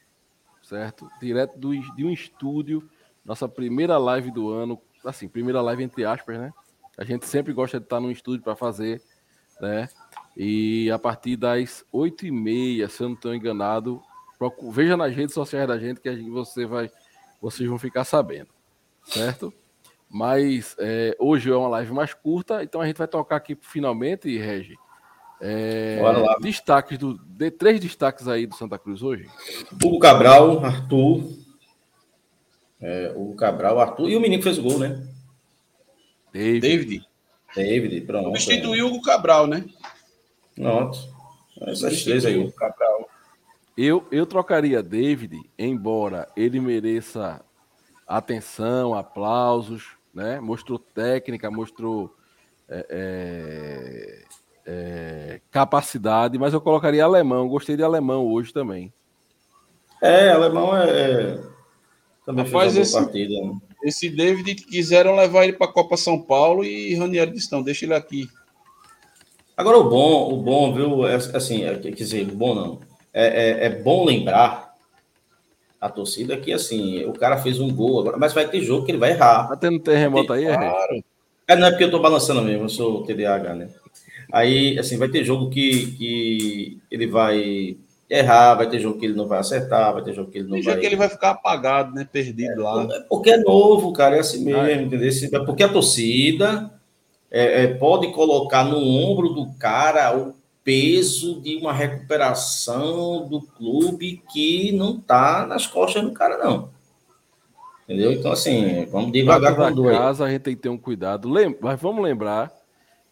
certo? Direto do, de um estúdio, nossa primeira live do ano, assim, primeira live entre aspas, né? A gente sempre gosta de estar num estúdio para fazer, né? E a partir das 8h30, se eu não estou enganado, veja nas redes sociais da gente que gente, você vai, vocês vão ficar sabendo, certo? Mas é, hoje é uma live mais curta, então a gente vai tocar aqui finalmente, Regi. É, destaques do, de três destaques aí do Santa Cruz hoje. Hugo Cabral, Arthur, é, Hugo Cabral, Arthur e o menino que fez o gol, né? David. David. David, pronto. Substituiu o Cabral, né? Pronto. Essas três aí. O Cabral. Eu, eu trocaria David, embora ele mereça atenção, aplausos, né? Mostrou técnica, mostrou é, é, é, capacidade, mas eu colocaria alemão. Gostei de alemão hoje também. É, alemão é. é também Rapaz, fez uma esse, partida. Né? Esse David quiseram levar ele para a Copa São Paulo e Ranieri disse: não, deixa ele aqui. Agora, o bom, o bom, viu? É, assim, é, quer dizer, bom não. É, é, é, bom lembrar a torcida que, assim, o cara fez um gol agora, mas vai ter jogo que ele vai errar. Tá tendo terremoto aí, Claro. É, não é porque eu tô balançando mesmo, eu sou TDAH, né? Aí, assim, vai ter jogo que, que ele vai errar, vai ter jogo que ele não vai acertar, vai ter jogo que ele não Tem vai. que ele vai ficar apagado, né? Perdido é, lá. É porque é novo, cara, é assim mesmo, ah, entendeu? É porque a torcida é, é, pode colocar no ombro do cara o peso de uma recuperação do clube que não tá nas costas do cara, não. Entendeu? Então, assim, vamos devagar com dois. casa a gente tem que ter um cuidado. Lem mas vamos lembrar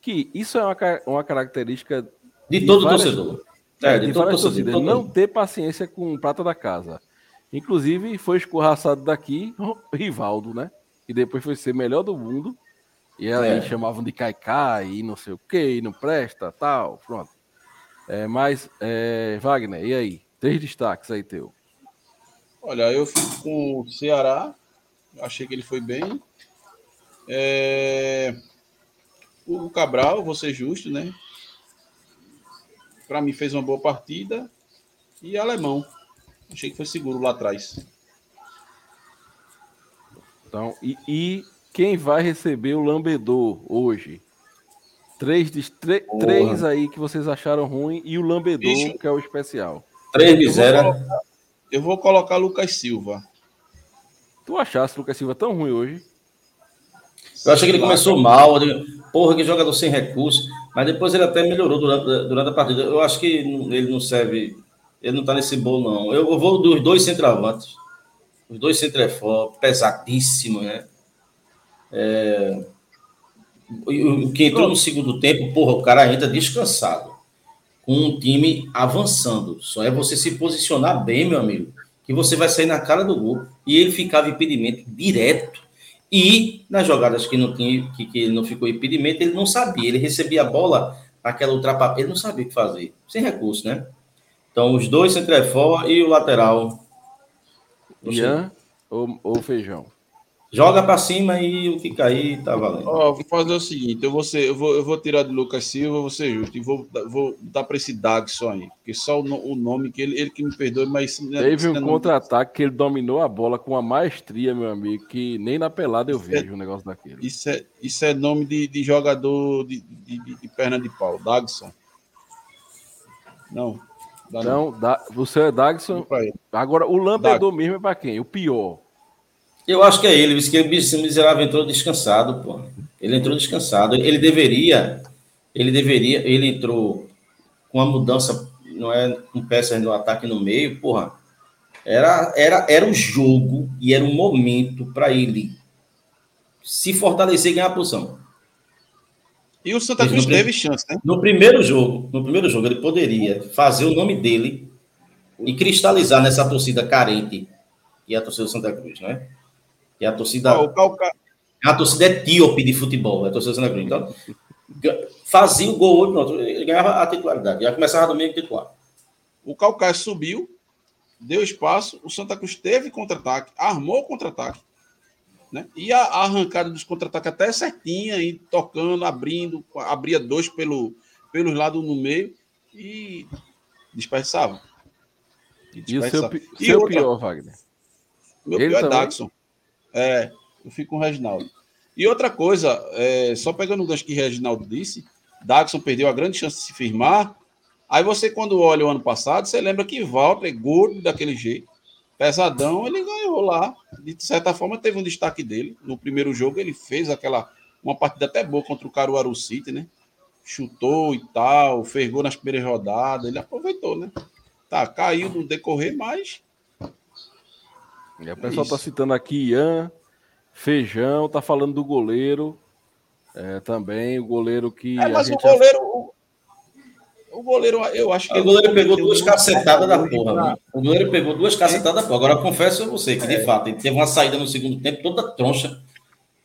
que isso é uma, uma característica de, de todo várias, torcedor. É, de, de todo torcedor. Não ter paciência com prata da casa. Inclusive, foi escorraçado daqui o Rivaldo, né? E depois foi ser melhor do mundo. E aí é. chamavam de Caicai e não sei o que, e não presta, tal, pronto. É, mas, é, Wagner, e aí? Três destaques aí teu. Olha, eu fico com o Ceará, achei que ele foi bem. É... O Cabral, vou ser justo, né? Para mim fez uma boa partida. E Alemão, achei que foi seguro lá atrás. Então, e, e quem vai receber o lambedor hoje? Três, três, três aí que vocês acharam ruim e o lambedor, Bicho, que é o especial. Três de zero. Eu vou colocar Lucas Silva. Tu achaste o Lucas Silva tão ruim hoje? Eu achei que ele começou mal. Porra, que jogador sem recurso. Mas depois ele até melhorou durante, durante a partida. Eu acho que ele não serve. Ele não tá nesse bolo, não. Eu, vou dos dois centroavantes. Os dois centroavantes, pesadíssimos, né? É... O que entrou no segundo tempo, porra, o cara entra descansado. Com um time avançando. Só é você se posicionar bem, meu amigo. Que você vai sair na cara do gol. E ele ficava impedimento direto. E nas jogadas que não tinha, que, que não ficou impedimento, ele não sabia. Ele recebia a bola naquela ultrapassagem. Ele não sabia o que fazer. Sem recurso, né? Então, os dois centrefó e o lateral. Ian ou, ou feijão? Joga para cima e o que cair tá valendo. Ó, vou fazer o seguinte: eu vou, ser, eu vou, eu vou tirar do Lucas Silva, vou ser justo, e vou, vou dar para esse Dagson aí, porque só o, o, nome que ele, ele que me perdoe, mas. É- Teve um é contra-ataque que ele dominou a bola com uma maestria, meu amigo, que nem na pelada eu isso vejo é, um negócio daquele. Isso é, isso é nome de, de jogador de, de, de, de perna de pau, Dagson. Não. Não, da, você é Dagson. Agora, o Lampedor mesmo é para quem? O pior. Eu acho que é ele, que o miserável entrou descansado, pô. Ele entrou descansado. Ele deveria, ele deveria, ele entrou com uma mudança, não é um peça no ataque no meio, porra. Era, era, era o jogo e era um momento para ele se fortalecer e ganhar a posição. E o Santa Cruz teve chance, né? No primeiro jogo, no primeiro jogo, ele poderia fazer o nome dele e cristalizar nessa torcida carente, que é a torcida do Santa Cruz, né? É a torcida. Oh, Calca... É a torcida etíope de futebol, é a torcida Santa Cruz. Então, fazia o gol hoje, pronto, ele ganhava a titularidade. Já começava domingo titular. O Calcaia subiu, deu espaço, o Santa Cruz teve contra-ataque, armou o contra-ataque. Né? E a, a arrancada dos contra-ataques até certinha, e tocando, abrindo, abria dois pelo, pelos lados no meio e dispersava. E o seu, e seu outra, pior, Wagner? Meu Ele pior é também? é Daxon. É, eu fico com o Reginaldo. E outra coisa, é, só pegando o gancho que o Reginaldo disse, Daxon perdeu a grande chance de se firmar. Aí você, quando olha o ano passado, você lembra que Walter, gordo daquele jeito, pesadão, ele ganhou lá. De certa forma, teve um destaque dele. No primeiro jogo, ele fez aquela uma partida até boa contra o Caruaru City, né? Chutou e tal, fez nas primeiras rodadas, ele aproveitou, né? Tá, caiu no decorrer, mas. E o pessoal está citando aqui Ian, Feijão, tá falando do goleiro. É, também, o goleiro que. É, mas o goleiro. O, o goleiro, eu acho que. O goleiro pegou duas cacetadas da porra. O goleiro pegou duas cacetadas da porra. Agora, confesso a você que, de é. fato, ele teve uma saída no segundo tempo toda troncha.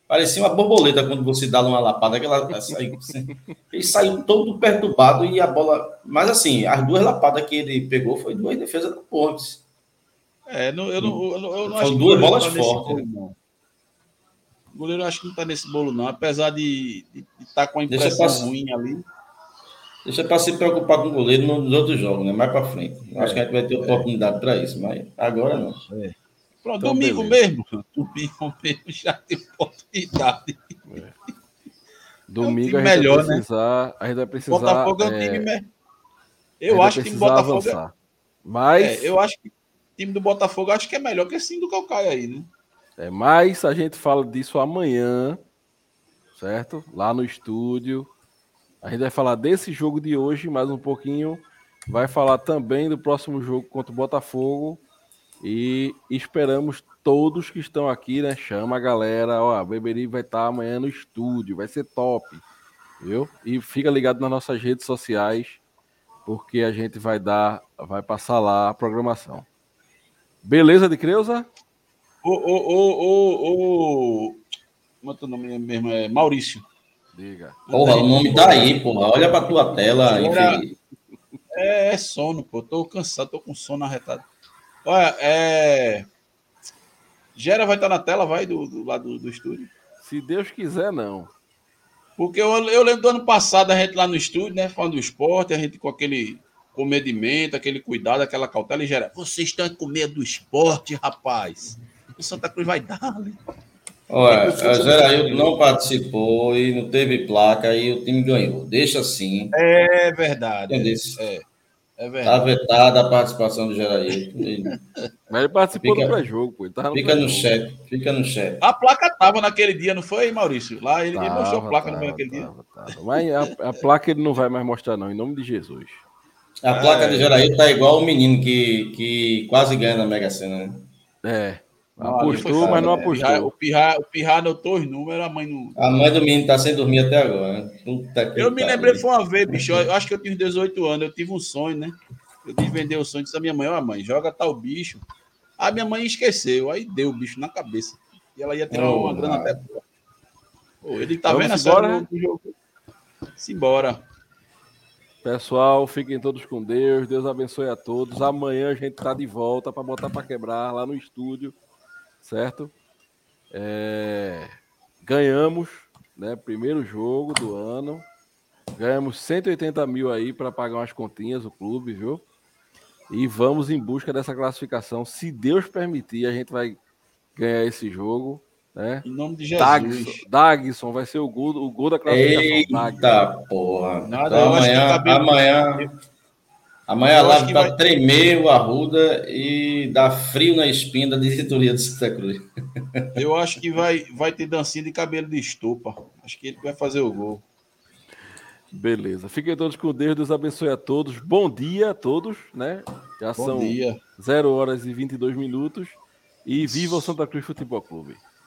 Parecia uma borboleta quando você dá uma lapada, aquela saiu, ele saiu todo perturbado e a bola. Mas assim, as duas lapadas que ele pegou foi duas defesas do Pontes. É, não, eu não, eu não, eu não acho duas bolas tá fortes. O goleiro acho que não tá nesse bolo, não. Apesar de estar tá com a impressão ruim ali. Deixa para se preocupar com o goleiro nos outros jogos, né? Mais para frente. É, acho que a gente vai ter é. oportunidade para isso, mas agora não. É. Pronto, então, domingo beleza. mesmo. Domingo mesmo já tem oportunidade. É. Domingo é um a gente melhor, vai né? precisar. Né? A gente vai precisar. Botafogo é um time. É... Eu acho que o Botafogo. É- avançar. Mas. É, eu acho que time do Botafogo acho que é melhor que esse do Calcaia aí, né? É, mas a gente fala disso amanhã, certo? Lá no estúdio. A gente vai falar desse jogo de hoje, mais um pouquinho. Vai falar também do próximo jogo contra o Botafogo. E esperamos todos que estão aqui, né? Chama a galera, ó, a Beberi vai estar amanhã no estúdio, vai ser top, viu? E fica ligado nas nossas redes sociais, porque a gente vai dar, vai passar lá a programação. Beleza de Creuza? O, o, o, o, o... Como é o nome mesmo? É Maurício. Diga. Porra, o nome tá aí, porra. Olha pra tua tela, Era... É, é sono, pô. Tô cansado, tô com sono arretado. Olha, é. Gera vai estar na tela, vai, do, do lado do, do, estúdio? Se Deus quiser, não. Porque eu, eu lembro do ano passado, a gente lá no estúdio, né? Falando do esporte, a gente com aquele comedimento, aquele cuidado, aquela cautela, e Gera, vocês estão com medo do esporte, rapaz. O Santa Cruz vai dar, né? Olha, a Geraildo não participou e não teve placa e o time ganhou. Deixa assim. É verdade. É. É Está vetada a participação do Geraildo. Mas ele participou fica, do pré-jogo, pô. fica no chat, fica no chat. A placa tava naquele dia, não foi, Maurício? Lá ele, tava, ele mostrou a placa tava, naquele tava, dia. Tava. Mas a, a, placa ele não vai mais mostrar, não, em nome de Jesus. A é... placa de Geraildo tá igual o menino que, que quase ganha na Mega Sena, né? É. Apostou, mas não apostou. o Pirra, o Pirra anotou os números, a mãe não. A mãe do menino tá sem dormir até agora. Né? eu me lembrei, foi uma vez, bicho. Eu acho que eu tinha 18 anos, eu tive um sonho, né? Eu tive vender o sonho, disse a minha mãe, ó, mãe, joga tal bicho. A minha mãe esqueceu, aí deu o bicho na cabeça. E ela ia tirar oh, uma grana até. Pô, ele tá Vamos vendo embora? essa jogo. Simbora. Pessoal, fiquem todos com Deus. Deus abençoe a todos. Amanhã a gente tá de volta para botar para quebrar lá no estúdio certo? É, ganhamos, né? Primeiro jogo do ano. Ganhamos 180 mil aí para pagar umas continhas, o clube, viu? E vamos em busca dessa classificação. Se Deus permitir, a gente vai ganhar esse jogo. Né? Em nome de Jesus. Dagson, vai ser o gol, o gol da classificação. Eita, porra. Nada, então, amanhã, amanhã, Amanhã lá vai dar tremer o Arruda e dar frio na espinha da diretoria do Santa Cruz. Eu acho que vai, vai ter dancinha de cabelo de estopa. Acho que ele vai fazer o gol. Beleza. Fiquem todos com Deus. Deus abençoe a todos. Bom dia a todos, né? Já Bom são dia. 0 horas e 22 minutos. E viva o Santa Cruz Futebol Clube.